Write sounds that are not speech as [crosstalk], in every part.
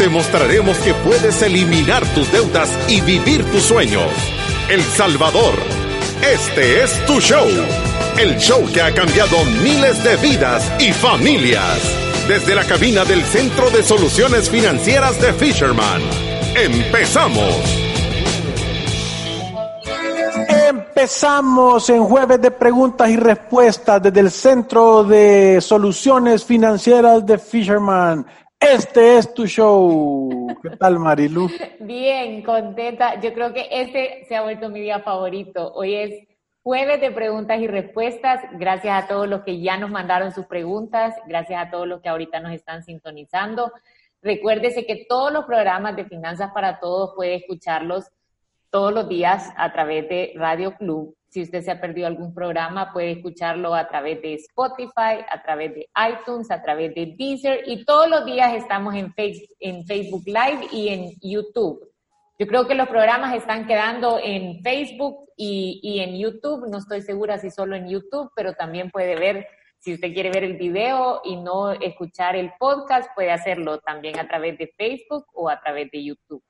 Te mostraremos que puedes eliminar tus deudas y vivir tus sueños. El Salvador, este es tu show. El show que ha cambiado miles de vidas y familias. Desde la cabina del Centro de Soluciones Financieras de Fisherman. ¡Empezamos! Empezamos en jueves de preguntas y respuestas desde el Centro de Soluciones Financieras de Fisherman. Este es tu show. ¿Qué tal, Marilu? [laughs] Bien, contenta. Yo creo que este se ha vuelto mi día favorito. Hoy es jueves de preguntas y respuestas. Gracias a todos los que ya nos mandaron sus preguntas. Gracias a todos los que ahorita nos están sintonizando. Recuérdese que todos los programas de Finanzas para Todos puede escucharlos todos los días a través de Radio Club. Si usted se ha perdido algún programa, puede escucharlo a través de Spotify, a través de iTunes, a través de Deezer y todos los días estamos en, Facebook Live y en YouTube. Yo creo que los programas están quedando en Facebook y, y, en YouTube. No estoy segura si solo en YouTube, pero también puede ver, si usted quiere ver el video y no escuchar el podcast, puede hacerlo también a través de Facebook o a través de YouTube.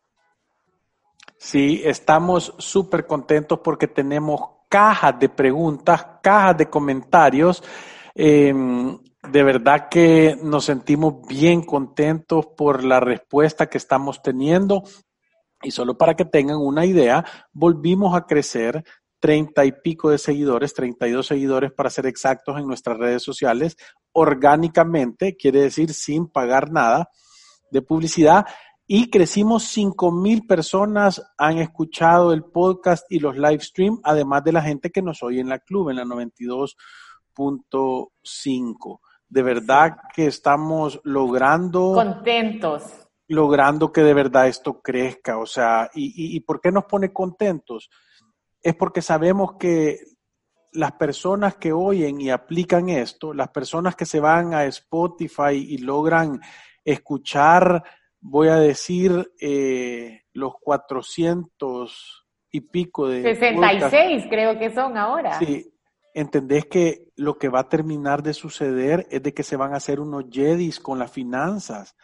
Sí, estamos súper contentos porque tenemos cajas de preguntas, cajas de comentarios. Em, de verdad que nos sentimos bien contentos por la respuesta que estamos teniendo. Y solo para que tengan una idea, volvimos a crecer treinta y pico de seguidores, 32 seguidores para ser exactos en nuestras redes sociales, orgánicamente, quiere decir sin pagar nada de publicidad y crecimos 5 mil personas han escuchado el podcast y los live stream, además de la gente que nos oye en la club, en la 92.5. De verdad que estamos logrando... Contentos. Logrando que de verdad esto crezca. O sea, ¿y, y por qué nos pone contentos? Es porque sabemos que las personas que oyen y aplican esto, las personas que se van a Spotify y logran escuchar voy a decir eh, los 400 y pico de... 66 creo que son ahora. Sí, entendés que lo que va a terminar de suceder es de que se van a hacer unos jedis con las finanzas.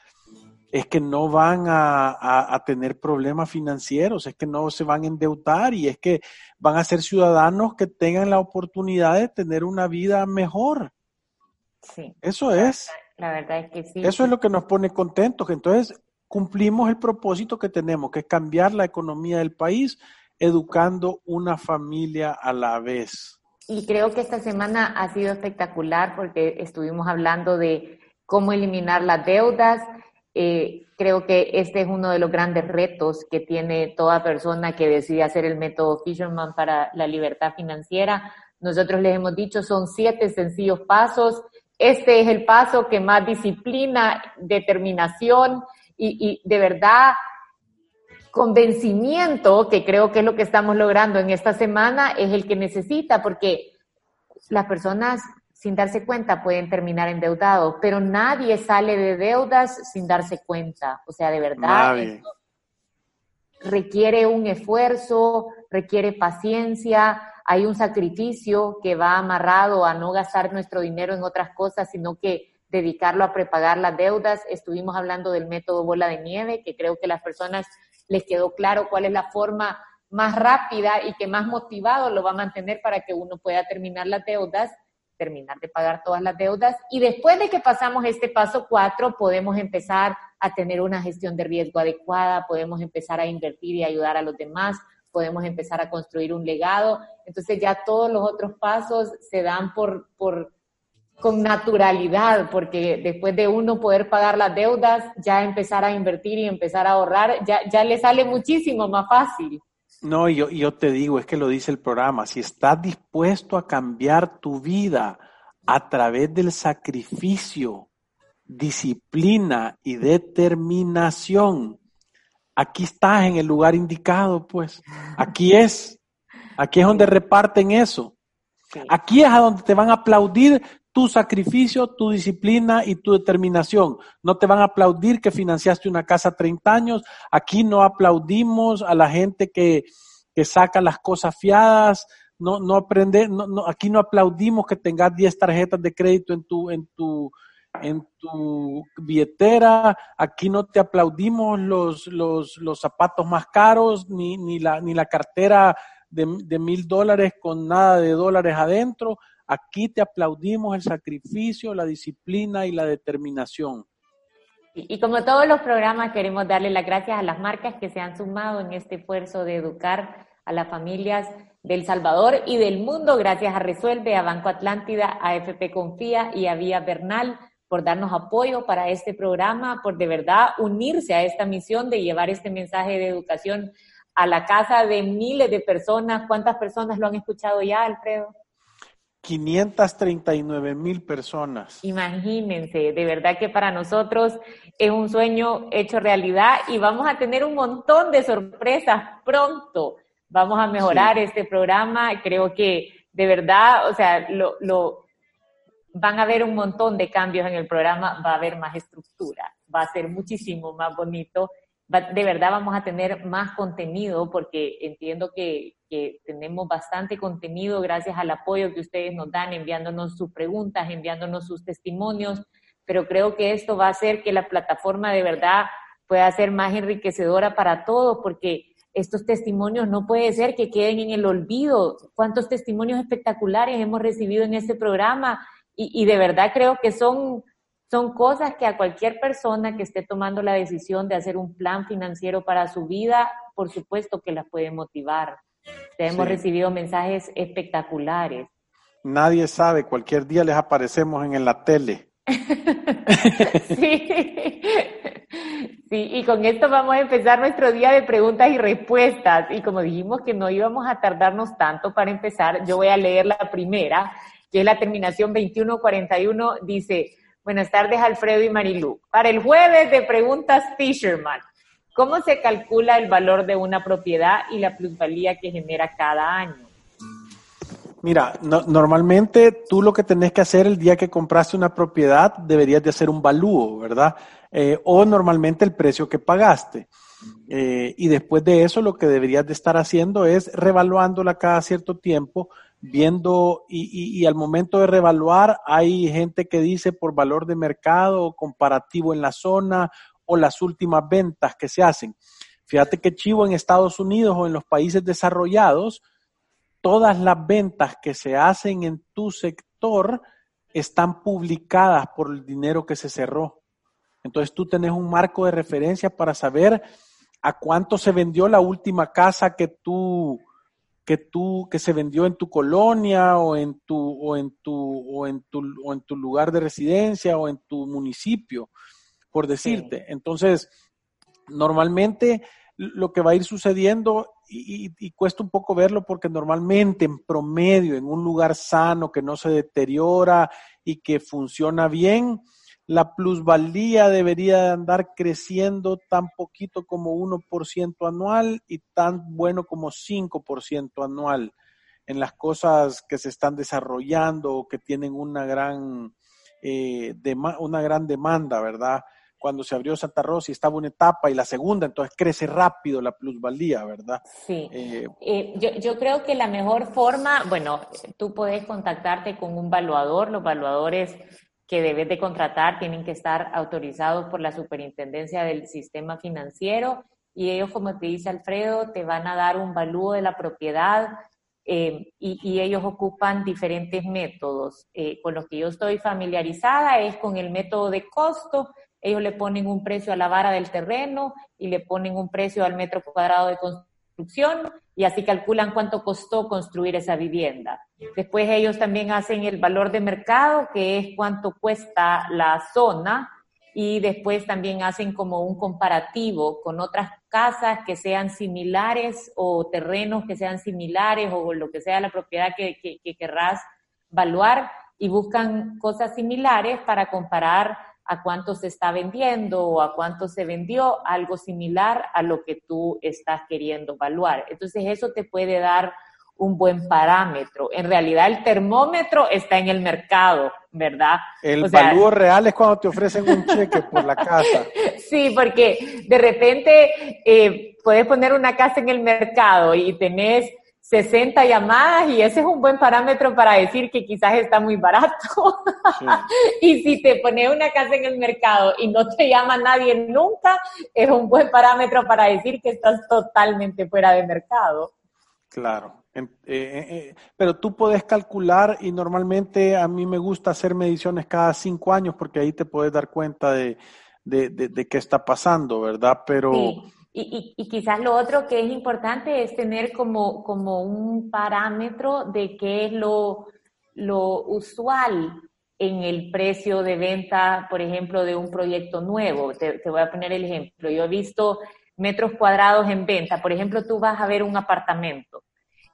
Es que no van a, a, tener problemas financieros, es que no se van a endeudar y es que van a ser ciudadanos que tengan la oportunidad de tener una vida mejor. Sí. Eso es. La verdad es que sí. Eso es lo que nos pone contentos. Entonces, cumplimos el propósito que tenemos, que es cambiar la economía del país, educando una familia a la vez. Y creo que esta semana ha sido espectacular porque estuvimos hablando de cómo eliminar las deudas. Eh, creo que este es uno de los grandes retos que tiene toda persona que decide hacer el método Fisherman para la libertad financiera. Nosotros les hemos dicho, son siete sencillos pasos. Este es el paso que más disciplina, determinación y, de verdad convencimiento, que creo que es lo que estamos logrando en esta semana, es el que necesita, porque las personas sin darse cuenta pueden terminar endeudados, pero nadie sale de deudas sin darse cuenta. O sea, de verdad, requiere un esfuerzo, requiere paciencia, hay un sacrificio que va amarrado a no gastar nuestro dinero en otras cosas, sino que dedicarlo a prepagar las deudas. Estuvimos hablando del método bola de nieve, que creo que las personas les quedó claro cuál es la forma más rápida y que más motivado lo va a mantener para que uno pueda terminar las deudas, terminar de pagar todas las deudas. Y después de que pasamos este paso cuatro, podemos empezar a tener una gestión de riesgo adecuada, podemos empezar a invertir y ayudar a los demás, podemos empezar a construir un legado. Entonces ya todos los otros pasos se dan por, por con naturalidad, porque después de uno poder pagar las deudas, ya empezar a invertir y empezar a ahorrar, ya, ya le sale muchísimo más fácil. No, yo, yo te digo, es que lo dice el programa, si estás dispuesto a cambiar tu vida a través del sacrificio, disciplina y determinación, aquí estás en el lugar indicado, pues. Aquí es. Aquí es donde reparten eso. Aquí es a donde te van a aplaudir tu sacrificio, tu disciplina y tu determinación. No te van a aplaudir que financiaste una casa 30 años. Aquí no aplaudimos a la gente que, que saca las cosas fiadas. No, no aprende, no, no, aquí no aplaudimos que tengas 10 tarjetas de crédito en tu, en tu, en tu billetera, aquí no te aplaudimos los, los, los zapatos más caros, ni, ni, la, ni la cartera de, mil dólares con nada de dólares adentro. Aquí te aplaudimos el sacrificio, la disciplina y la determinación. Y, como todos los programas, queremos darle las gracias a las marcas que se han sumado en este esfuerzo de educar a las familias del Salvador y del mundo, gracias a Resuelve, a Banco Atlántida, a FP Confía y a Vía Bernal por darnos apoyo para este programa, por de verdad unirse a esta misión de llevar este mensaje de educación a la casa de miles de personas. ¿Cuántas personas lo han escuchado ya, Alfredo? 539 mil personas. Imagínense, de verdad que para nosotros es un sueño hecho realidad y vamos a tener un montón de sorpresas pronto. Vamos a mejorar este programa. Creo que de verdad, o sea, lo, lo, van a haber un montón de cambios en el programa, va a haber más estructura, va a ser muchísimo más bonito. De verdad vamos a tener más contenido porque entiendo que, tenemos bastante contenido gracias al apoyo que ustedes nos dan, enviándonos sus preguntas, enviándonos sus testimonios, pero creo que esto va a hacer que la plataforma de verdad pueda ser más enriquecedora para todos porque estos testimonios no puede ser que queden en el olvido. ¿Cuántos testimonios espectaculares hemos recibido en este programa? Y, de verdad creo que son, son cosas que a cualquier persona que esté tomando la decisión de hacer un plan financiero para su vida, por supuesto que las puede motivar. hemos recibido mensajes espectaculares. Nadie sabe, cualquier día les aparecemos en la tele. [laughs] sí. sí, y con esto vamos a empezar nuestro día de preguntas y respuestas. Y como dijimos que no íbamos a tardarnos tanto para empezar, yo voy a leer la primera que es la terminación 2141, dice, buenas tardes Alfredo y Marilú. Para el jueves de preguntas Fisherman, ¿cómo se calcula el valor de una propiedad y la plusvalía que genera cada año? Mira, normalmente tú lo que tenés que hacer el día que compraste una propiedad deberías de hacer un valúo, ¿verdad? Eh, o normalmente el precio que pagaste. Eh, y después de eso lo que deberías de estar haciendo es revaluándola cada cierto tiempo viendo y, al momento de revaluar hay gente que dice por valor de mercado comparativo en la zona o las últimas ventas que se hacen. Fíjate que Chivo en Estados Unidos o en los países desarrollados, todas las ventas que se hacen en tu sector están publicadas por el dinero que se cerró. Entonces tú tenés un marco de referencia para saber a cuánto se vendió la última casa que tú que tú que se vendió en tu colonia o en tu o en tu o en tu o en tu lugar de residencia o en tu municipio por decirte. Entonces normalmente lo que va a ir sucediendo y, y, cuesta un poco verlo porque normalmente en promedio en un lugar sano que no se deteriora y que funciona bien la plusvalía debería andar creciendo tan poquito como 1% anual y tan bueno como 5% anual en las cosas que se están desarrollando o que tienen una gran, eh, una gran demanda, ¿verdad? Cuando se abrió Santa Rosa y estaba una etapa y la segunda, entonces crece rápido la plusvalía, ¿verdad? Sí. Eh, eh, yo, yo creo que la mejor forma, bueno, tú puedes contactarte con un valuador, los valuadores que debes de contratar tienen que estar autorizados por la superintendencia del sistema financiero y ellos, como te dice Alfredo, te van a dar un valúo de la propiedad eh, y, ellos ocupan diferentes métodos. Eh, con los que yo estoy familiarizada es con el método de costo. Ellos le ponen un precio a la vara del terreno y le ponen un precio al metro cuadrado de construcción y así calculan cuánto costó construir esa vivienda. Después ellos también hacen el valor de mercado, que es cuánto cuesta la zona, y después también hacen como un comparativo con otras casas que sean similares o terrenos que sean similares o lo que sea la propiedad que, que, querrás valuar y buscan cosas similares para comparar a cuánto se está vendiendo o a cuánto se vendió, algo similar a lo que tú estás queriendo evaluar. Entonces eso te puede dar un buen parámetro. En realidad el termómetro está en el mercado, ¿verdad? El valor real es cuando te ofrecen un cheque por la casa. [laughs] Sí, porque de repente eh, puedes poner una casa en el mercado y tenés 60 llamadas y ese es un buen parámetro para decir que quizás está muy barato. [laughs] y si te pones una casa en el mercado y no te llama nadie nunca, es un buen parámetro para decir que estás totalmente fuera de mercado. Claro. Eh, eh, eh, pero tú puedes calcular y normalmente a mí me gusta hacer mediciones cada cinco años porque ahí te puedes dar cuenta de, de, qué está pasando, ¿verdad? Pero... Sí. Y, y, quizás lo otro que es importante es tener como, como un parámetro de qué es lo, lo usual en el precio de venta, por ejemplo, de un proyecto nuevo. Te, te voy a poner el ejemplo. Yo he visto metros cuadrados en venta. Por ejemplo, tú vas a ver un apartamento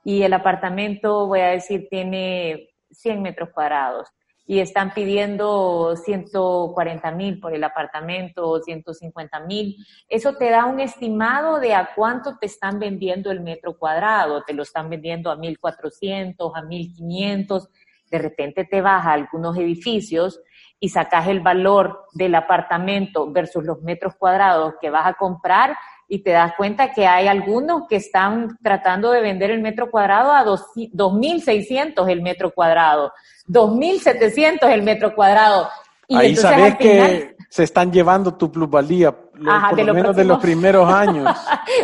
y el apartamento, voy a decir, tiene 100 metros cuadrados y están pidiendo 140 mil por el apartamento, 150 mil. Eso te da un estimado de a cuánto te están vendiendo el metro cuadrado. Te lo están vendiendo a 1.400, a 1.500. De repente te vas a algunos edificios y sacas el valor del apartamento versus los metros cuadrados que vas a comprar y te das cuenta que hay algunos que están tratando de vender el metro cuadrado a 2.600 el metro cuadrado, 2.700 el metro cuadrado. Y Ahí sabes que se están llevando tu plusvalía, por lo, menos de los primeros [laughs] años.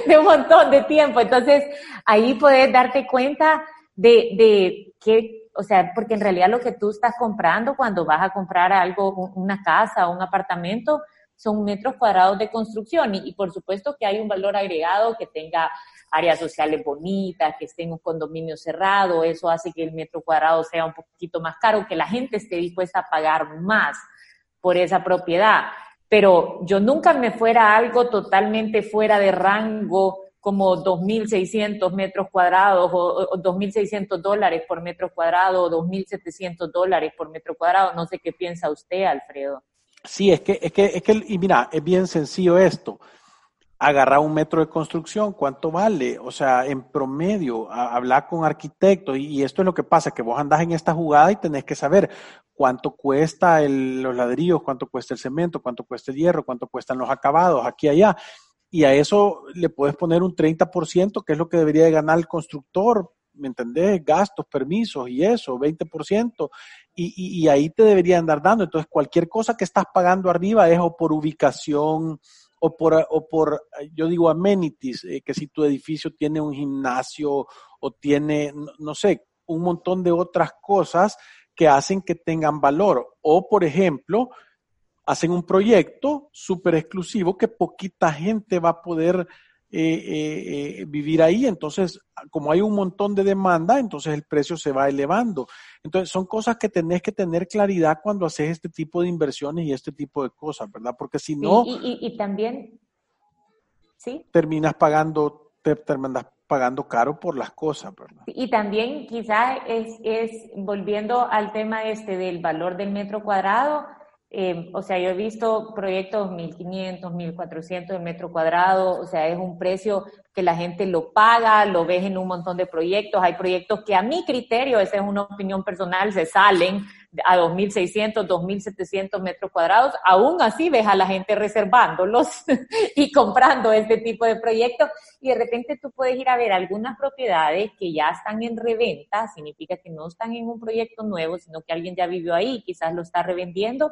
de un montón de tiempo. Entonces, ahí puedes darte cuenta de, de que, o sea, porque en realidad lo que tú estás comprando cuando vas a comprar algo, una casa o un apartamento, son metros cuadrados de construcción y, por supuesto que hay un valor agregado que tenga áreas sociales bonitas, que esté en un condominio cerrado, eso hace que el metro cuadrado sea un poquito más caro, que la gente esté dispuesta a pagar más por esa propiedad. Pero yo nunca me fuera algo totalmente fuera de rango como 2.600 metros cuadrados o, o 2.600 dólares por metro cuadrado o 2.700 dólares por metro cuadrado. No sé qué piensa usted, Alfredo. Sí, es que, es que, es que, y mira, es bien sencillo esto. Agarrar un metro de construcción, ¿cuánto vale? O sea, en promedio, hablar con arquitectos, y, esto es lo que pasa, que vos andás en esta jugada y tenés que saber cuánto cuesta el, los ladrillos, cuánto cuesta el cemento, cuánto cuesta el hierro, cuánto cuestan los acabados, aquí y allá. Y a eso le puedes poner un 30%, que es lo que debería de ganar el constructor, ¿me entendés? Gastos, permisos y eso, 20% y, y, ahí te debería andar dando. Entonces, cualquier cosa que estás pagando arriba es o por ubicación o por, o por yo digo, amenities, eh, que si tu edificio tiene un gimnasio o tiene, no, sé, un montón de otras cosas que hacen que tengan valor. O, por ejemplo, hacen un proyecto súper exclusivo que poquita gente va a poder eh, eh, vivir ahí. Entonces, como hay un montón de demanda, entonces el precio se va elevando. Entonces, son cosas que tenés que tener claridad cuando haces este tipo de inversiones y este tipo de cosas, ¿verdad? Porque si no... y, también, ¿sí? Terminas pagando, te terminas pagando caro por las cosas, ¿verdad? Y también quizás es, es, volviendo al tema este del valor del metro cuadrado, eh, o sea, yo he visto proyectos 1.500, 1.400 de metro cuadrado, o sea, es un precio que la gente lo paga, lo ves en un montón de proyectos. Hay proyectos que a mi criterio, esa es una opinión personal, se salen a 2.600, 2.700 metros cuadrados. Aún así ves a la gente reservándolos [laughs] y comprando este tipo de proyectos. Y de repente tú puedes ir a ver algunas propiedades que ya están en reventa, significa que no están en un proyecto nuevo, sino que alguien ya vivió ahí, quizás lo está revendiendo.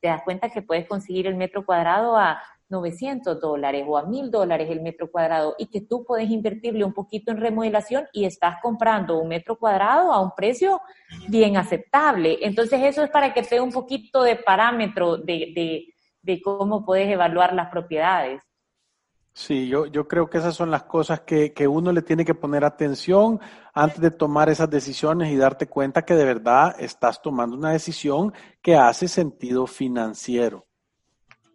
Te das cuenta que puedes conseguir el metro cuadrado a 900 dólares o a 1000 dólares el metro cuadrado y que tú puedes invertirle un poquito en remodelación y estás comprando un metro cuadrado a un precio bien aceptable. Entonces eso es para que te un poquito de parámetro de, de, cómo puedes evaluar las propiedades. Sí, yo, yo creo que esas son las cosas que, que uno le tiene que poner atención antes de tomar esas decisiones y darte cuenta que de verdad estás tomando una decisión que hace sentido financiero.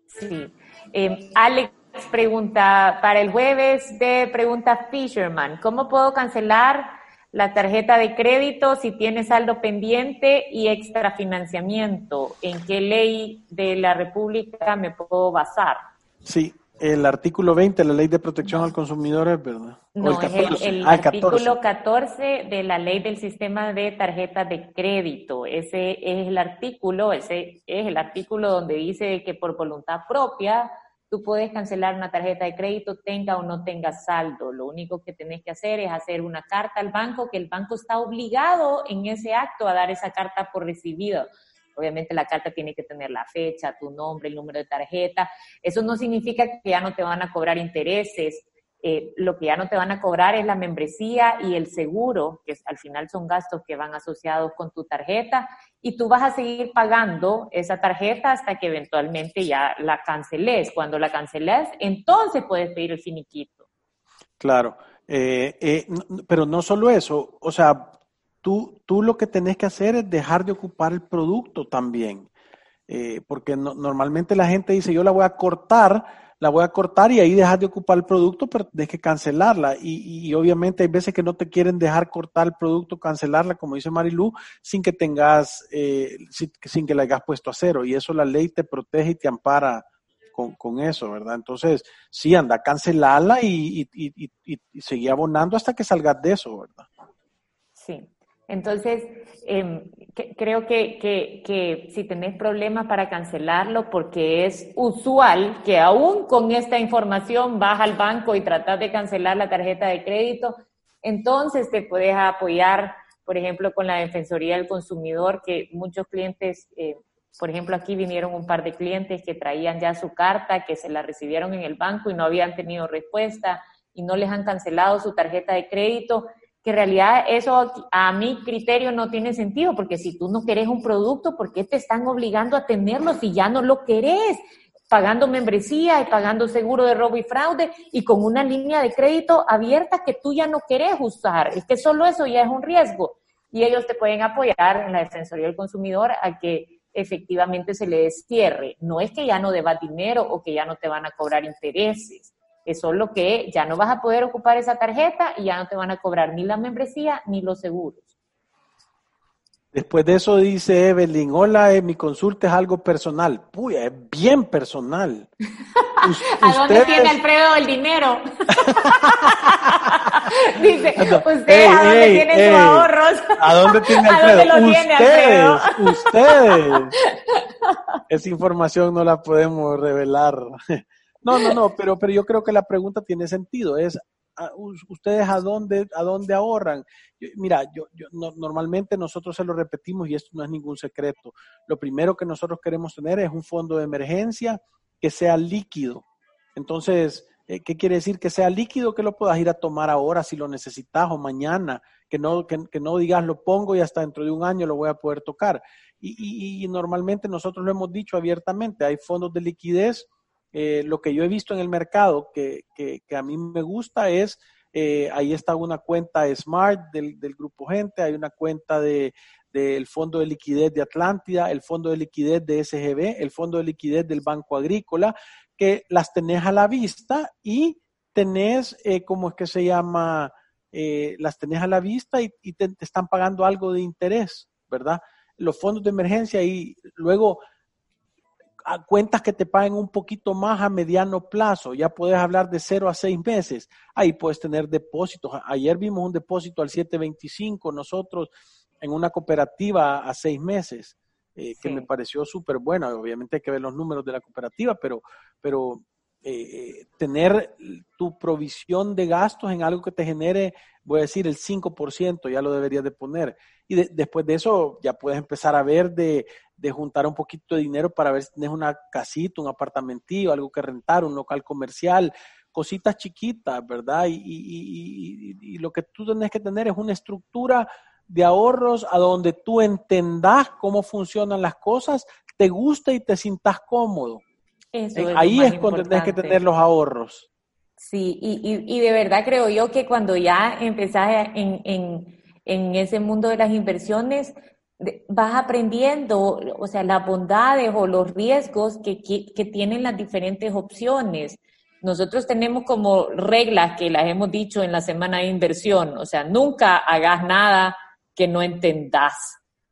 Sí. Eh, Alex pregunta, para el jueves de pregunta Fisherman, ¿cómo puedo cancelar la tarjeta de crédito, si tiene saldo pendiente y extrafinanciamiento. ¿En qué ley de la República me puedo basar? Sí, el artículo 20 de la Ley de Protección al Consumidor es verdad. No, es el, ah, artículo 14 de la Ley del Sistema de Tarjetas de Crédito. Ese es el artículo, ese es el artículo donde dice que por voluntad propia tú puedes cancelar una tarjeta de crédito, tenga o no tenga saldo. Lo único que tenés que hacer es hacer una carta al banco, que el banco está obligado en ese acto a dar esa carta por recibido. Obviamente la carta tiene que tener la fecha, tu nombre, el número de tarjeta. Eso no significa que ya no te van a cobrar intereses. Eh, lo que ya no te van a cobrar es la membresía y el seguro, que al final son gastos que van asociados con tu tarjeta, y tú vas a seguir pagando esa tarjeta hasta que eventualmente ya la canceles. Cuando la canceles, entonces puedes pedir el finiquito. Claro, eh, eh, pero no solo eso, o sea, tú, tú lo que tenés que hacer es dejar de ocupar el producto también. Eh, porque normalmente la gente dice, yo la voy a cortar, la voy a cortar y ahí dejas de ocupar el producto, pero tienes que cancelarla. Y, obviamente hay veces que no te quieren dejar cortar el producto, cancelarla, como dice Marilu, sin que tengas, eh, sin, que la hayas puesto a cero. Y eso la ley te protege y te ampara con, eso, ¿verdad? Entonces, sí, anda, cancelarla y, y, y seguir abonando hasta que salgas de eso, ¿verdad? Sí. Entonces, em, creo que, si tenés problemas para cancelarlo, porque es usual que aún con esta información vas al banco y tratas de cancelar la tarjeta de crédito, entonces te puedes apoyar, por ejemplo, con la Defensoría del Consumidor, que muchos clientes, eh, por ejemplo, aquí vinieron un par de clientes que traían ya su carta, que se la recibieron en el banco y no habían tenido respuesta y no les han cancelado su tarjeta de crédito que en realidad eso a mi criterio no tiene sentido, porque si tú no querés un producto, ¿por qué te están obligando a tenerlo si ya no lo querés? Pagando membresía y pagando seguro de robo y fraude y con una línea de crédito abierta que tú ya no querés usar. Es que solo eso ya es un riesgo. Y ellos te pueden apoyar en la Defensoría del Consumidor a que efectivamente se le destierre. No es que ya no debas dinero o que ya no te van a cobrar intereses es solo que ya no vas a poder ocupar esa tarjeta y ya no te van a cobrar ni la membresía ni los seguros. Después de eso dice Evelyn, hola, eh, mi consulta es algo personal. Puya, es bien personal. [laughs] ¿A dónde tiene Alfredo el dinero? [laughs] dice, ¿ustedes a dónde tienen sus ahorros? ¿A dónde [laughs] tiene Alfredo? ¿A dónde lo tiene Alfredo? Ustedes. Esa información no la podemos revelar. No, no, no, pero, pero yo creo que la pregunta tiene sentido. Es, ah, ¿ustedes a dónde, a dónde ahorran? Mira, yo, yo normalmente nosotros se lo repetimos y esto no es ningún secreto. Lo primero que nosotros queremos tener es un fondo de emergencia que sea líquido. Entonces, eh, ¿qué quiere decir? Que sea líquido, que lo puedas ir a tomar ahora si lo necesitas o mañana, que no, que, no digas lo pongo y hasta dentro de un año lo voy a poder tocar. y normalmente nosotros lo hemos dicho abiertamente, hay fondos de liquidez eh, lo que yo he visto en el mercado que, que, a mí me gusta es, eh, ahí está una cuenta Smart del, del grupo Gente, hay una cuenta de, del Fondo de Liquidez de Atlántida, el Fondo de Liquidez de SGB, el Fondo de Liquidez del Banco Agrícola, que las tenés a la vista y tenés, eh, ¿cómo es que se llama? Eh, las tenés a la vista y, te, están pagando algo de interés, ¿verdad? Los fondos de emergencia y luego a cuentas que te paguen un poquito más a mediano plazo, ya puedes hablar de cero a seis meses, ahí puedes tener depósitos. Ayer vimos un depósito al 725 nosotros en una cooperativa a seis meses, eh, que me pareció súper buena. Obviamente hay que ver los números de la cooperativa, pero, pero eh, eh, tener tu provisión de gastos en algo que te genere, voy a decir, el 5%, ya lo deberías de poner. Y después de eso ya puedes empezar a ver de, de juntar un poquito de dinero para ver si tienes una casita, un apartamentillo, algo que rentar, un local comercial, cositas chiquitas, ¿verdad? Y, lo que tú tienes que tener es una estructura de ahorros a donde tú entendas cómo funcionan las cosas, te guste y te sientas cómodo. Ahí es cuando tienes que tener los ahorros. Sí, y, de verdad creo yo que cuando ya empezás en, en ese mundo de las inversiones, vas aprendiendo, o sea, las bondades o los riesgos que, que, tienen las diferentes opciones. nosotros tenemos como reglas que las hemos dicho en la semana de inversión, o sea, nunca hagas nada que no entendas.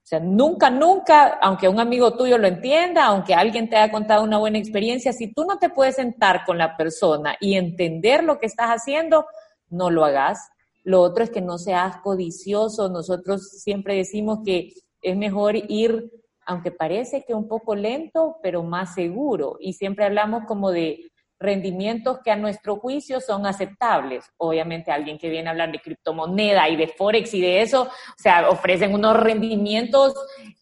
O sea, nunca, nunca, aunque un amigo tuyo lo entienda, aunque alguien te haya contado una buena experiencia, si tú no te puedes sentar con la persona y entender lo que estás haciendo, no lo hagas. Lo otro es que no seas codicioso. Nosotros siempre decimos que es mejor ir, aunque parece que un poco lento, pero más seguro. Y siempre hablamos como de rendimientos que a nuestro juicio son aceptables. Obviamente alguien que viene a hablar de criptomoneda y de Forex y de eso, o sea, ofrecen unos rendimientos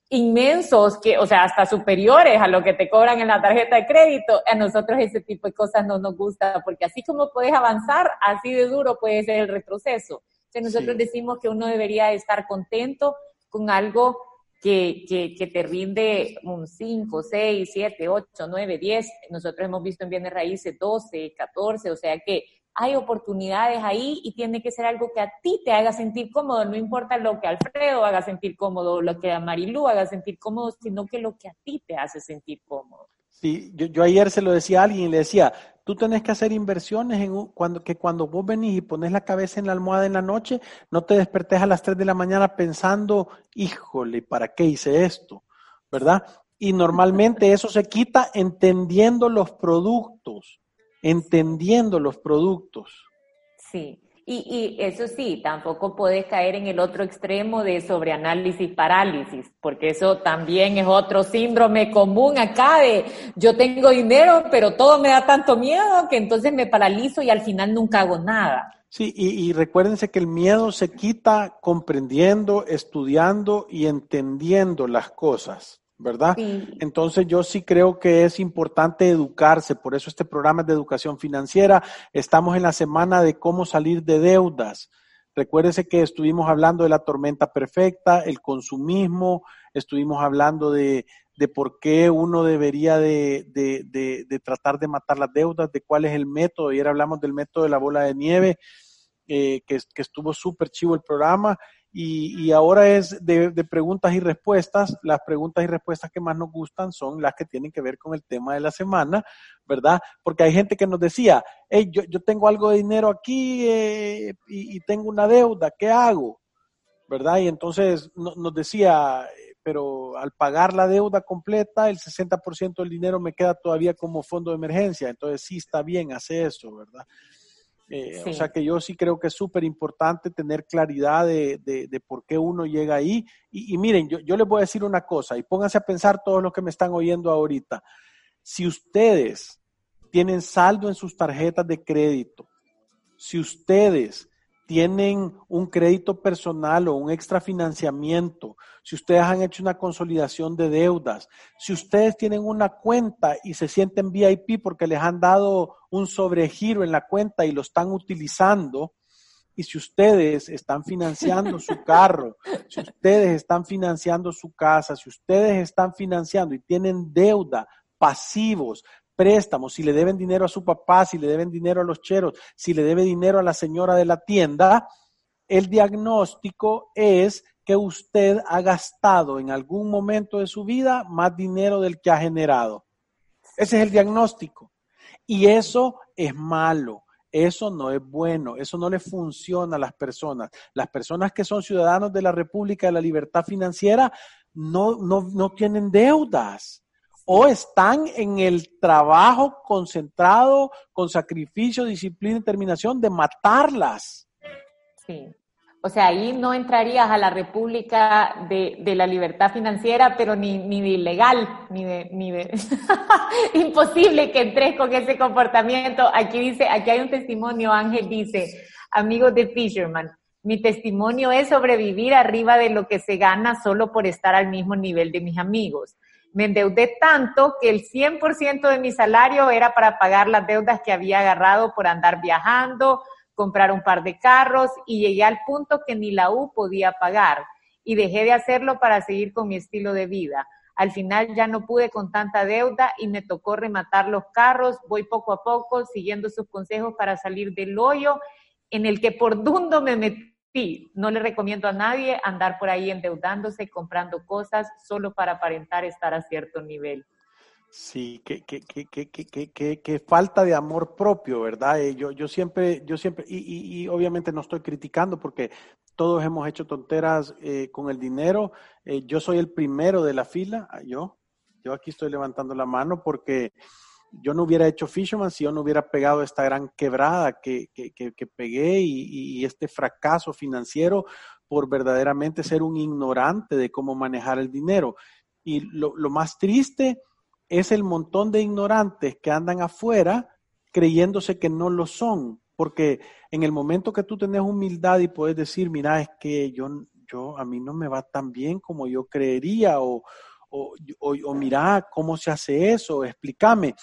inmensos que, o sea, hasta superiores a lo que te cobran en la tarjeta de crédito. A nosotros ese tipo de cosas no nos gusta porque así como puedes avanzar, así de duro puede ser el retroceso. Sea, nosotros decimos que uno debería estar contento con algo que, que, que, te rinde un 5, 6, 7, 8, 9, 10. Nosotros hemos visto en bienes raíces 12, 14, o sea que hay oportunidades ahí y tiene que ser algo que a ti te haga sentir cómodo, no importa lo que Alfredo haga sentir cómodo, lo que a haga sentir cómodo, sino que lo que a ti te hace sentir cómodo. Sí, yo, yo ayer se lo decía a alguien y le decía, tú tenés que hacer inversiones en cuando, que cuando vos venís y pones la cabeza en la almohada en la noche, no te despertés a las 3 de la mañana pensando, híjole, ¿para qué hice esto? ¿Verdad? Y normalmente eso se quita entendiendo los productos, entendiendo los productos. Sí. Y, y, eso sí, tampoco puedes caer en el otro extremo de sobreanálisis parálisis, porque eso también es otro síndrome común acá de yo tengo dinero, pero todo me da tanto miedo que entonces me paralizo y al final nunca hago nada. Sí, y, y recuérdense que el miedo se quita comprendiendo, estudiando y entendiendo las cosas. ¿Verdad? Entonces yo sí creo que es importante educarse, por eso este programa es de educación financiera. Estamos en la semana de cómo salir de deudas. Recuérdese que estuvimos hablando de la tormenta perfecta, el consumismo, estuvimos hablando de, de por qué uno debería de, de, de, tratar de matar las deudas, de cuál es el método. Ayer hablamos del método de la bola de nieve, eh, que, que estuvo súper chivo el programa y, ahora es de, preguntas y respuestas. Las preguntas y respuestas que más nos gustan son las que tienen que ver con el tema de la semana, ¿verdad? Porque hay gente que nos decía, hey, yo, tengo algo de dinero aquí eh, y, tengo una deuda, ¿qué hago? ¿Verdad? Y entonces nos decía, pero al pagar la deuda completa, el 60% del dinero me queda todavía como fondo de emergencia. Entonces sí está bien, hace eso, ¿verdad? Eh, o sea que yo sí creo que es súper importante tener claridad de, de, por qué uno llega ahí. Y, miren, yo, yo les voy a decir una cosa y pónganse a pensar todos los que me están oyendo ahorita. Si ustedes tienen saldo en sus tarjetas de crédito, si ustedes tienen un crédito personal o un extra financiamiento, si ustedes han hecho una consolidación de deudas, si ustedes tienen una cuenta y se sienten VIP porque les han dado un sobregiro en la cuenta y lo están utilizando, y si ustedes están financiando su [laughs] carro, si ustedes están financiando su casa, si ustedes están financiando y tienen deuda, pasivos, préstamos, si le deben dinero a su papá, si le deben dinero a los cheros, si le debe dinero a la señora de la tienda, el diagnóstico es que usted ha gastado en algún momento de su vida más dinero del que ha generado. Ese es el diagnóstico. Y eso es malo. Eso no es bueno, eso no le funciona a las personas. Las personas que son ciudadanos de la República de la Libertad Financiera no, no, no tienen deudas o están en el trabajo concentrado con sacrificio, disciplina y determinación de matarlas. Sí. O sea, ahí no entrarías a la República de, la Libertad Financiera, pero ni, ni de ilegal, ni de, ni de... [laughs] imposible que entres con ese comportamiento. Aquí dice, aquí hay un testimonio, Ángel dice, amigos de Fisherman, mi testimonio es sobrevivir arriba de lo que se gana solo por estar al mismo nivel de mis amigos. Me endeudé tanto que el 100% de mi salario era para pagar las deudas que había agarrado por andar viajando, comprar un par de carros y llegué al punto que ni la U podía pagar y dejé de hacerlo para seguir con mi estilo de vida. Al final ya no pude con tanta deuda y me tocó rematar los carros. Voy poco a poco siguiendo sus consejos para salir del hoyo en el que por dundo me metí Sí, no le recomiendo a nadie andar por ahí endeudándose, comprando cosas solo para aparentar estar a cierto nivel. Sí, qué, qué, qué, qué, falta de amor propio, ¿verdad? Eh, yo, yo siempre, yo siempre, y, y, obviamente no estoy criticando porque todos hemos hecho tonteras eh, con el dinero. Eh, yo soy el primero de la fila, yo, yo aquí estoy levantando la mano porque yo no hubiera hecho Fisherman si yo no hubiera pegado esta gran quebrada que, que, pegué y, este fracaso financiero por verdaderamente ser un ignorante de cómo manejar el dinero. Y lo, más triste es el montón de ignorantes que andan afuera creyéndose que no lo son, porque en el momento que tú tenés humildad y puedes decir, mira, es que yo, yo a mí no me va tan bien como yo creería, o, o, mira cómo se hace eso, explícame.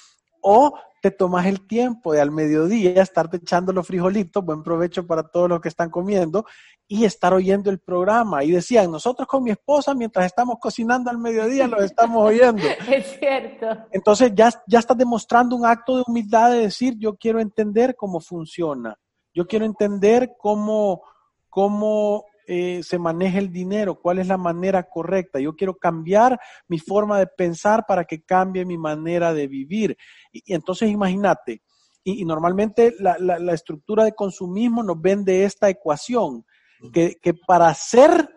O te tomas el tiempo de al mediodía estarte echando los frijolitos, buen provecho para todos los que están comiendo, y estar oyendo el programa. Y decían, nosotros con mi esposa, mientras estamos cocinando al mediodía, lo estamos oyendo. [laughs] Es cierto. Entonces ya, ya estás demostrando un acto de humildad de decir, yo quiero entender cómo funciona. Yo quiero entender cómo, cómo eh, se maneja el dinero, cuál es la manera correcta. Yo quiero cambiar mi forma de pensar para que cambie mi manera de vivir. Y, entonces imagínate, y, normalmente la, la, la, estructura de consumismo nos vende esta ecuación que, que para ser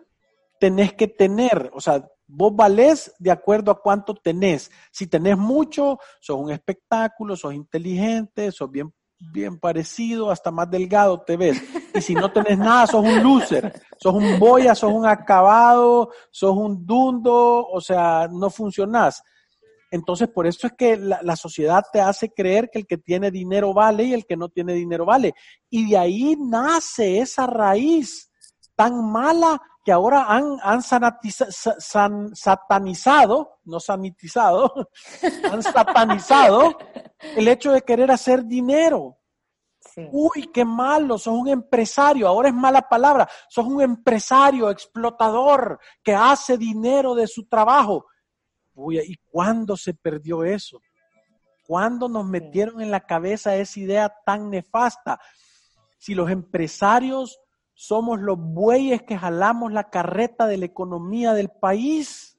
tenés que tener, o sea, vos valés de acuerdo a cuánto tenés. Si tenés mucho, sos un espectáculo, sos inteligente, sos bien, bien parecido, hasta más delgado te ves. Y si no tenés nada, sos un loser, sos un boya, sos un acabado, sos un dundo, o sea, no funcionás. Entonces, por eso es que la, la, sociedad te hace creer que el que tiene dinero vale y el que no tiene dinero vale. Y de ahí nace esa raíz tan mala que ahora han, han satanizado, no sanitizado, [laughs] han satanizado el hecho de querer hacer dinero. Uy, qué malo, sos un empresario, ahora es mala palabra, sos un empresario explotador que hace dinero de su trabajo. Uy, ¿y cuándo se perdió eso? ¿Cuándo nos metieron en la cabeza esa idea tan nefasta? Si los empresarios somos los bueyes que jalamos la carreta de la economía del país.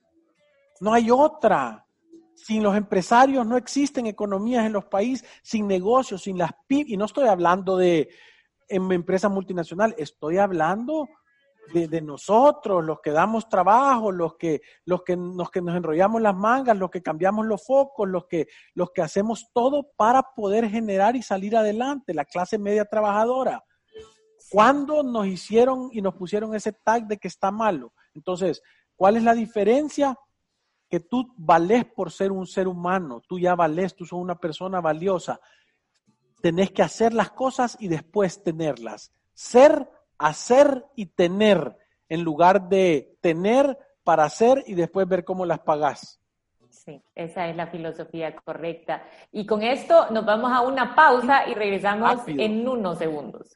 No hay otra. Sin los empresarios no existen economías en los países, sin negocios, sin las PIB. Y no estoy hablando de en empresa multinacional, estoy hablando de, de, nosotros, los que damos trabajo, los que, los que, los que nos enrollamos las mangas, los que cambiamos los focos, los que, los que hacemos todo para poder generar y salir adelante, la clase media trabajadora. ¿Cuándo nos hicieron y nos pusieron ese tag de que está malo? Entonces, ¿cuál es la diferencia? Que tú vales por ser un ser humano, tú ya vales, tú sos una persona valiosa. Tenés que hacer las cosas y después tenerlas. Ser, hacer y tener, en lugar de tener para hacer y después ver cómo las pagás. Sí, esa es la filosofía correcta. Y con esto nos vamos a una pausa y regresamos en unos segundos.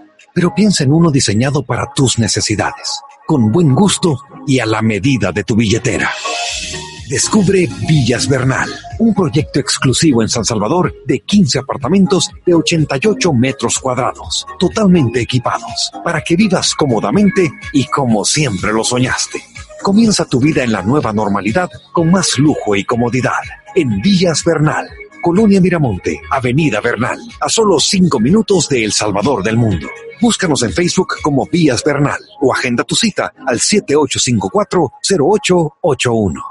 pero piensa en uno diseñado para tus necesidades, con buen gusto y a la medida de tu billetera. Descubre Villas Bernal, un proyecto exclusivo en San Salvador de 15 apartamentos de 88 metros cuadrados, totalmente equipados, para que vivas cómodamente y como siempre lo soñaste. Comienza tu vida en la nueva normalidad con más lujo y comodidad. En Villas Bernal, Colonia Miramonte, Avenida Bernal, a solo 5 minutos de El Salvador del Mundo. Búscanos en Facebook como Villas Bernal o agenda tu cita al 7854-0881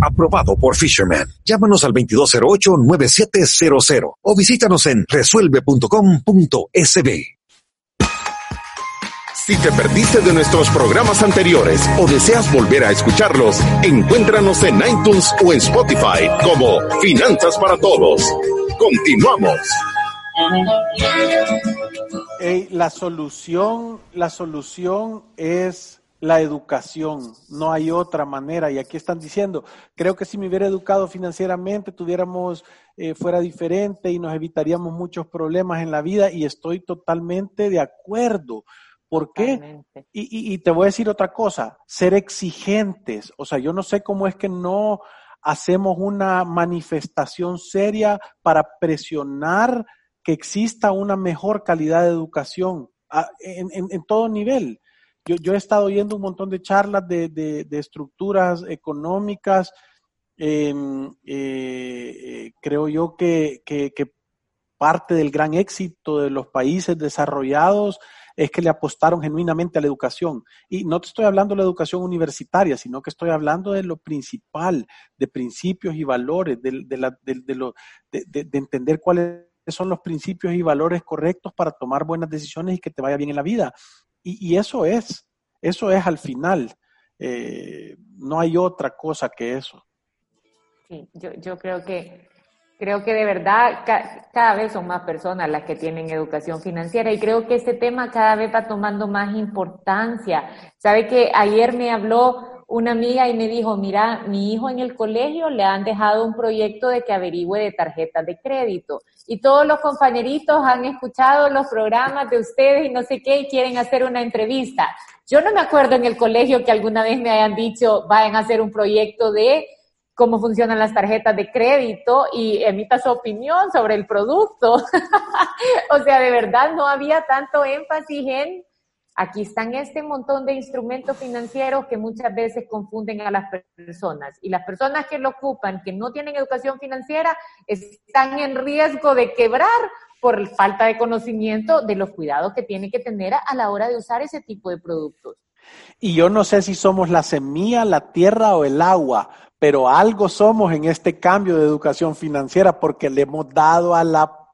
Aprobado por Fisherman. Llámanos al 2208-9700 o visítanos en resuelve.com.sb. Si te perdiste de nuestros programas anteriores o deseas volver a escucharlos, encuéntranos en iTunes o en Spotify como Finanzas para Todos. Continuamos. la solución, la solución es la educación, no hay otra manera. Y aquí están diciendo, creo que si me hubiera educado financieramente, tuviéramos, eh, fuera diferente y nos evitaríamos muchos problemas en la vida y estoy totalmente de acuerdo. ¿Por qué? Y, y, te voy a decir otra cosa, ser exigentes. O sea, yo no sé cómo es que no hacemos una manifestación seria para presionar que exista una mejor calidad de educación ah, en, en todo nivel yo, he estado oyendo un montón de charlas de, estructuras económicas. Em, eh, eh, creo yo que, parte del gran éxito de los países desarrollados es que le apostaron genuinamente a la educación. Y no te estoy hablando de la educación universitaria, sino que estoy hablando de lo principal, de principios y valores, de, de entender cuáles son los principios y valores correctos para tomar buenas decisiones y que te vaya bien en la vida. Y, eso es, eso es al final. Eh, no hay otra cosa que eso. Sí, yo, yo creo que creo que de verdad cada vez son más personas las que tienen educación financiera y creo que este tema cada vez va tomando más importancia. Sabe que ayer me habló una amiga y me dijo, mira, mi hijo en el colegio le han dejado un proyecto de que averigüe de tarjetas de crédito. Y todos los compañeritos han escuchado los programas de ustedes y no sé qué y quieren hacer una entrevista. Yo no me acuerdo en el colegio que alguna vez me hayan dicho, vayan a hacer un proyecto de cómo funcionan las tarjetas de crédito y emita su opinión sobre el producto. [laughs] o sea, de verdad no había tanto énfasis en Aquí están este montón de instrumentos financieros que muchas veces confunden a las personas. Y las personas que lo ocupan, que no tienen educación financiera, están en riesgo de quebrar por falta de conocimiento de los cuidados que tienen que tener a la hora de usar ese tipo de productos. Y yo no sé si somos la semilla, la tierra o el agua, pero algo somos en este cambio de educación financiera porque le hemos dado a la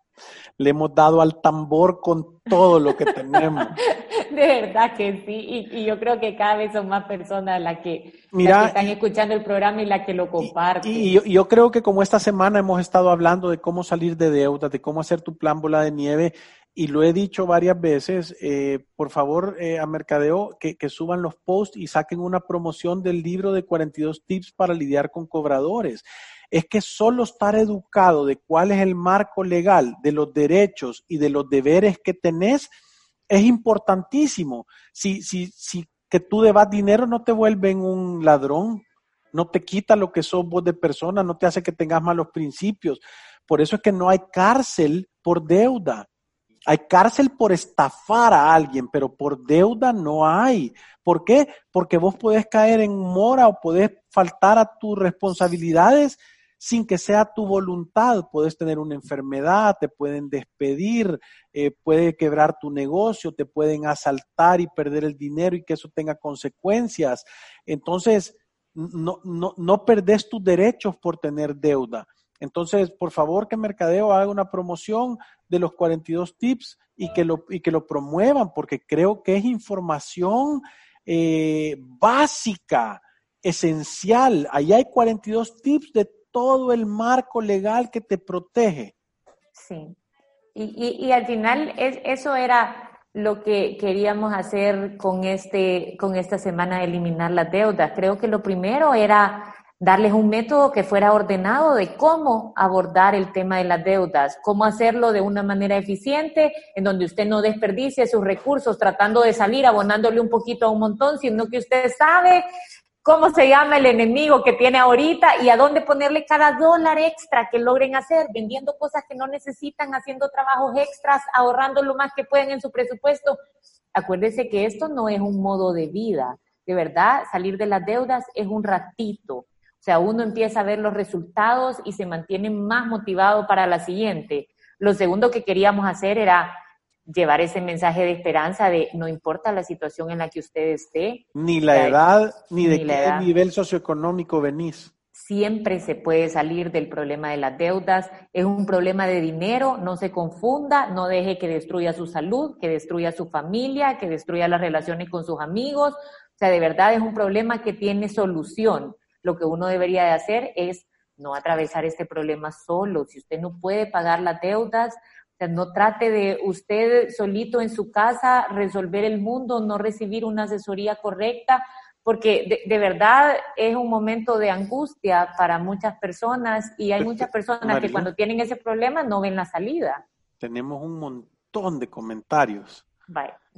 le hemos dado al tambor con todo lo que tenemos. [laughs] De verdad que sí, y, yo creo que cada vez son más personas las que, están escuchando el programa y las que lo comparten. Y, yo, creo que como esta semana hemos estado hablando de cómo salir de deuda, de cómo hacer tu plan bola de nieve, y lo he dicho varias veces, eh, por favor eh, a Mercadeo que, que, suban los posts y saquen una promoción del libro de 42 tips para lidiar con cobradores es que solo estar educado de cuál es el marco legal de los derechos y de los deberes que tenés es importantísimo. Si, si, si que tú debas dinero no te vuelven un ladrón, no te quita lo que sos vos de persona, no te hace que tengas malos principios. Por eso es que no hay cárcel por deuda. Hay cárcel por estafar a alguien, pero por deuda no hay. ¿Por qué? Porque vos podés caer en mora o podés faltar a tus responsabilidades sin que sea tu voluntad. Puedes tener una enfermedad, te pueden despedir, eh, puede quebrar tu negocio, te pueden asaltar y perder el dinero y que eso tenga consecuencias. Entonces, no, no, no perdés tus derechos por tener deuda. Entonces, por favor, que Mercadeo haga una promoción de los 42 tips y que lo, y que lo promuevan, porque creo que es información eh, básica, esencial. Ahí hay 42 tips de todo el marco legal que te protege. Sí. Y, y, al final es, eso era lo que queríamos hacer con, este, con esta semana de eliminar las deudas. Creo que lo primero era darles un método que fuera ordenado de cómo abordar el tema de las deudas, cómo hacerlo de una manera eficiente, en donde usted no desperdicie sus recursos tratando de salir abonándole un poquito a un montón, sino que usted sabe cómo se llama el enemigo que tiene ahorita y a dónde ponerle cada dólar extra que logren hacer, vendiendo cosas que no necesitan, haciendo trabajos extras, ahorrando lo más que pueden en su presupuesto. Acuérdese que esto no es un modo de vida. De verdad, salir de las deudas es un ratito o sea, uno empieza a ver los resultados y se mantiene más motivado para la siguiente. Lo segundo que queríamos hacer era llevar ese mensaje de esperanza de no importa la situación en la que usted esté. Ni la edad, ni, de qué nivel socioeconómico venís. Siempre se puede salir del problema de las deudas. Es un problema de dinero, no se confunda, no deje que destruya su salud, que destruya su familia, que destruya las relaciones con sus amigos. O sea, de verdad es un problema que tiene solución lo que uno debería de hacer es no atravesar este problema solo. Si usted no puede pagar las deudas, no trate de usted solito en su casa resolver el mundo, no recibir una asesoría correcta, porque de, verdad es un momento de angustia para muchas personas y hay muchas personas que cuando tienen ese problema no ven la salida. Tenemos un montón de comentarios.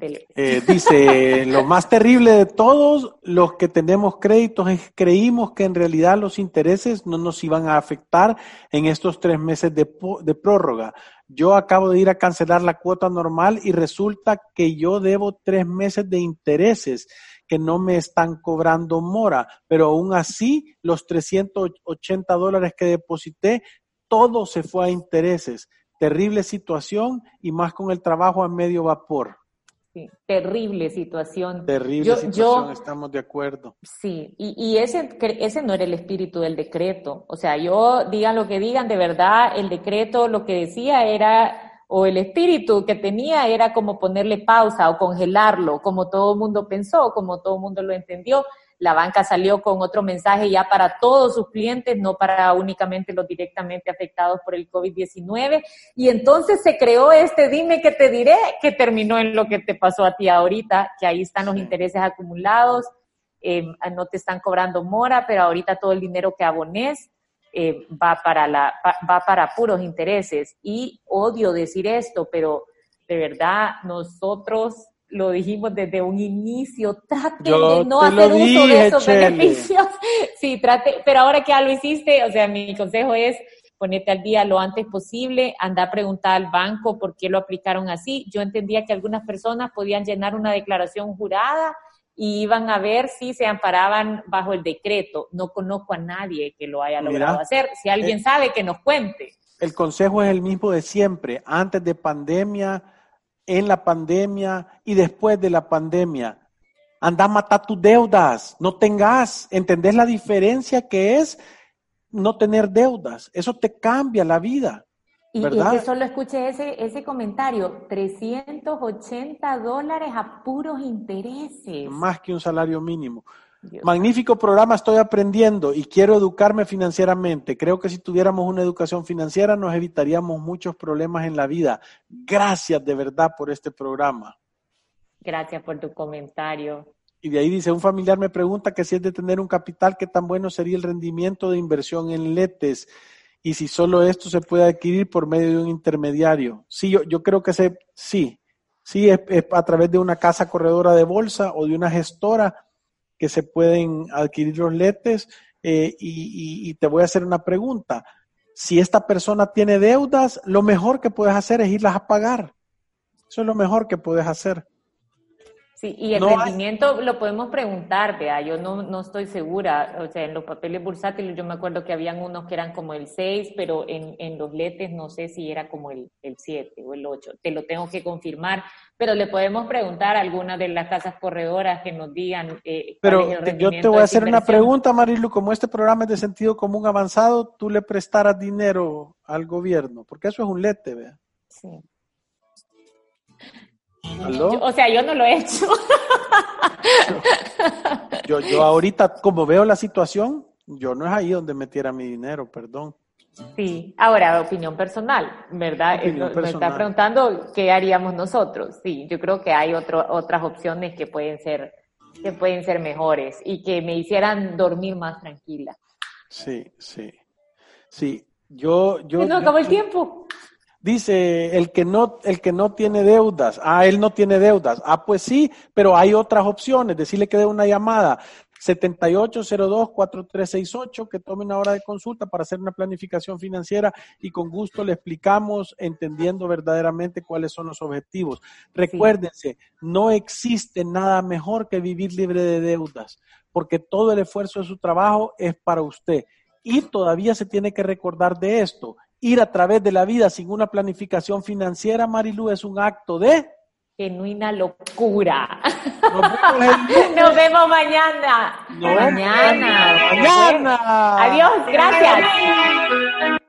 Eh, dice, [laughs] lo más terrible de todos los que tenemos créditos es creímos que en realidad los intereses no nos iban a afectar en estos tres meses de, de prórroga. Yo acabo de ir a cancelar la cuota normal y resulta que yo debo tres meses de intereses que no me están cobrando mora, pero aún así los 380 dólares que deposité, todo se fue a intereses. Terrible situación y más con el trabajo a medio vapor. Sí, terrible situación. Terrible situación, estamos de acuerdo. Sí, y, y, ese, ese no era el espíritu del decreto. O sea, yo, digan lo que digan, de verdad, el decreto lo que decía era, o el espíritu que tenía era como ponerle pausa o congelarlo, como todo el mundo pensó, como todo el mundo lo entendió la banca salió con otro mensaje ya para todos sus clientes, no para únicamente los directamente afectados por el COVID-19. Y entonces se creó este dime que te diré, que terminó en lo que te pasó a ti ahorita, que ahí están los intereses acumulados, eh, no te están cobrando mora, pero ahorita todo el dinero que abones eh, va, para la, va para puros intereses. Y odio decir esto, pero de verdad nosotros lo dijimos desde un inicio, trate de no hacer uso de esos beneficios. [laughs] Sí, trate, pero ahora que ya lo hiciste, o sea, mi consejo es ponerte al día lo antes posible, anda a preguntar al banco por qué lo aplicaron así. Yo entendía que algunas personas podían llenar una declaración jurada y iban a ver si se amparaban bajo el decreto. No conozco a nadie que lo haya logrado hacer. Si alguien eh, sabe, que nos cuente. El consejo es el mismo de siempre. Antes de pandemia, en la pandemia y después de la pandemia. Anda a matar tus deudas, no tengas, ¿entendés la diferencia que es no tener deudas? Eso te cambia la vida. ¿verdad? Y, que solo escuché ese, ese comentario, 380 dólares a puros intereses. Más que un salario mínimo. Magnífico programa, estoy aprendiendo y quiero educarme financieramente. Creo que si tuviéramos una educación financiera nos evitaríamos muchos problemas en la vida. Gracias de verdad por este programa. Gracias por tu comentario. Y de ahí dice, un familiar me pregunta que si es de tener un capital, ¿qué tan bueno sería el rendimiento de inversión en letes? Y si solo esto se puede adquirir por medio de un intermediario. Sí, yo, yo creo que se, sí, sí, es a través de una casa corredora de bolsa o de una gestora que se pueden adquirir los letes. Eh, y, te voy a hacer una pregunta. Si esta persona tiene deudas, lo mejor que puedes hacer es irlas a pagar. Eso es lo mejor que puedes hacer. Sí, y el rendimiento lo podemos preguntar, vea, yo no, no estoy segura, o sea, en los papeles bursátiles yo me acuerdo que habían unos que eran como el 6, pero en, en los letes no sé si era como el, el 7 o el 8, te lo tengo que confirmar, pero le podemos preguntar a alguna de las casas corredoras que nos digan. Eh, pero yo te voy a hacer una pregunta, Marilu, como este programa es de sentido común avanzado, tú le prestaras dinero al gobierno, porque eso es un lete, vea. Sí o sea, yo no lo he hecho. [laughs] Yo, yo ahorita, como veo la situación, yo no es ahí donde metiera mi dinero, perdón. Sí, ahora, opinión personal, ¿verdad? Me está preguntando qué haríamos nosotros. Sí, yo creo que hay otro, otras opciones que pueden ser que pueden ser mejores y que me hicieran dormir más tranquila. Sí, sí. Sí, yo... yo no acabó el tiempo. Dice, el que no, el que no tiene deudas. Ah, él no tiene deudas. Ah, pues sí, pero hay otras opciones. Decirle que dé una llamada 7802-4368, que tome una hora de consulta para hacer una planificación financiera y con gusto le explicamos entendiendo verdaderamente cuáles son los objetivos. Recuérdense, no existe nada mejor que vivir libre de deudas, porque todo el esfuerzo de su trabajo es para usted. Y todavía se tiene que recordar de esto ir a través de la vida sin una planificación financiera, Marilu, es un acto de genuina locura. Nos vemos, [laughs] mañana. mañana. Mañana. Adiós, gracias.